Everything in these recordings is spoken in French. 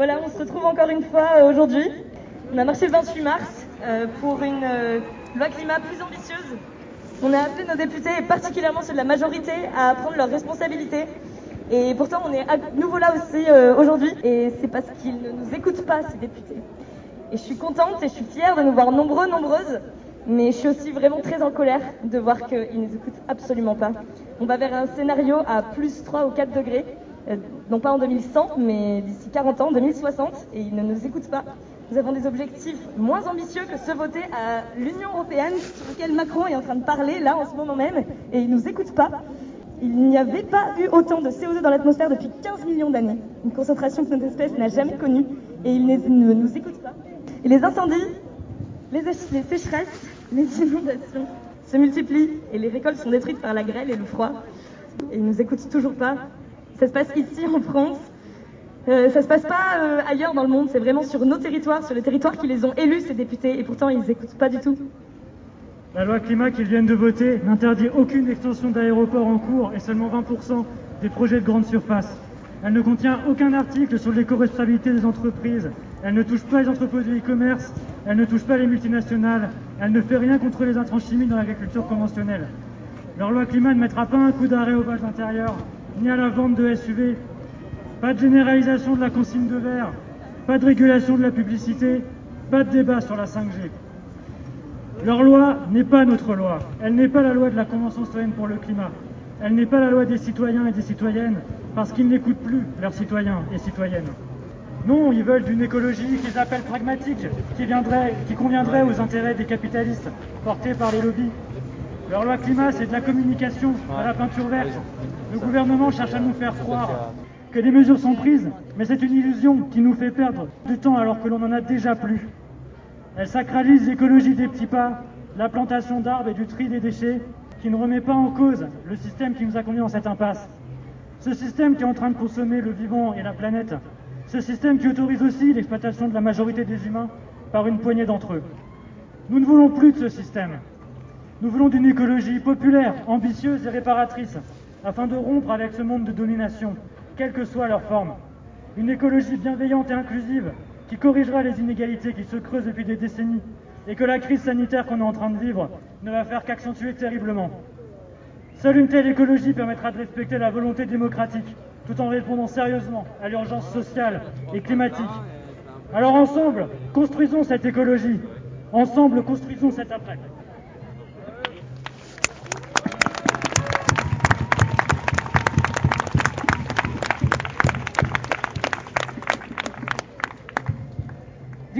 Voilà, on se retrouve encore une fois euh, aujourd'hui. On a marché le 28 mars euh, pour une euh, loi climat plus ambitieuse. On a appelé nos députés, et particulièrement ceux de la majorité, à prendre leurs responsabilités. Et pourtant, on est à nouveau là aussi aujourd'hui. Et c'est parce qu'ils ne nous écoutent pas, ces députés. Et je suis contente et je suis fière de nous voir nombreux, nombreuses. Mais je suis aussi vraiment très en colère de voir qu'ils ne nous écoutent absolument pas. On va vers un scénario à plus 3 ou 4 degrés. Euh, non pas en 2100, mais d'ici 40 ans, 2060, et ils ne nous écoutent pas. Nous avons des objectifs moins ambitieux que ceux votés à l'Union européenne, sur lesquels Macron est en train de parler là en ce moment même, et il ne nous écoute pas. Il n'y avait pas eu autant de CO2 dans l'atmosphère depuis 15 millions d'années, une concentration que notre espèce n'a jamais connue, et il ne, nous écoute pas. Et les incendies, les, les sécheresses, les inondations se multiplient, et les récoltes sont détruites par la grêle et le froid, et ils ne nous écoutent toujours pas. Ça se passe ici en France. Euh, ça se passe pas euh, ailleurs dans le monde, c'est vraiment sur nos territoires, sur les territoires qui les ont élus, ces députés, et pourtant ils n'écoutent pas du tout. La loi climat qu'ils viennent de voter n'interdit aucune extension d'aéroport en cours et seulement 20% des projets de grande surface. Elle ne contient aucun article sur l'éco-responsabilité des entreprises. Elle ne touche pas les entrepôts de e-commerce. Elle ne touche pas les multinationales. Elle ne fait rien contre les intrants chimiques dans l'agriculture conventionnelle. Leur loi climat ne mettra pas un coup d'arrêt au bas intérieur ni à la vente de SUV. Pas de généralisation de la consigne de verre, pas de régulation de la publicité, pas de débat sur la 5G. Leur loi n'est pas notre loi. Elle n'est pas la loi de la Convention citoyenne pour le climat. Elle n'est pas la loi des citoyens et des citoyennes parce qu'ils n'écoutent plus leurs citoyens et citoyennes. Non, ils veulent d'une écologie qu'ils appellent pragmatique, qui, qui conviendrait aux intérêts des capitalistes portés par les lobbies. Leur loi climat, c'est de la communication à la peinture verte. Le gouvernement cherche à nous faire croire que des mesures sont prises, mais c'est une illusion qui nous fait perdre du temps alors que l'on en a déjà plus. Elle sacralise l'écologie des petits pas, la plantation d'arbres et du tri des déchets, qui ne remet pas en cause le système qui nous a conduits dans cette impasse. Ce système qui est en train de consommer le vivant et la planète. Ce système qui autorise aussi l'exploitation de la majorité des humains par une poignée d'entre eux. Nous ne voulons plus de ce système. Nous voulons d'une écologie populaire, ambitieuse et réparatrice, afin de rompre avec ce monde de domination, quelle que soit leur forme. Une écologie bienveillante et inclusive qui corrigera les inégalités qui se creusent depuis des décennies et que la crise sanitaire qu'on est en train de vivre ne va faire qu'accentuer terriblement. Seule une telle écologie permettra de respecter la volonté démocratique tout en répondant sérieusement à l'urgence sociale et climatique. Alors ensemble, construisons cette écologie. Ensemble, construisons cet après.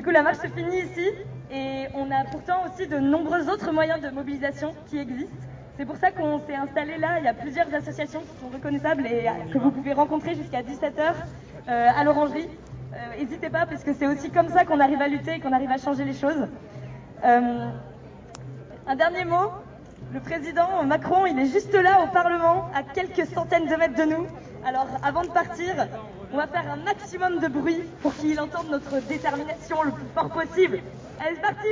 Du coup, la marche se finit ici et on a pourtant aussi de nombreux autres moyens de mobilisation qui existent. C'est pour ça qu'on s'est installé là. Il y a plusieurs associations qui sont reconnaissables et que vous pouvez rencontrer jusqu'à 17h euh, à l'orangerie. N'hésitez euh, pas parce que c'est aussi comme ça qu'on arrive à lutter et qu'on arrive à changer les choses. Euh, un dernier mot. Le président Macron, il est juste là au Parlement, à quelques centaines de mètres de nous. Alors avant de partir, on va faire un maximum de bruit pour qu'il entende notre détermination le plus fort possible. Allez, c'est parti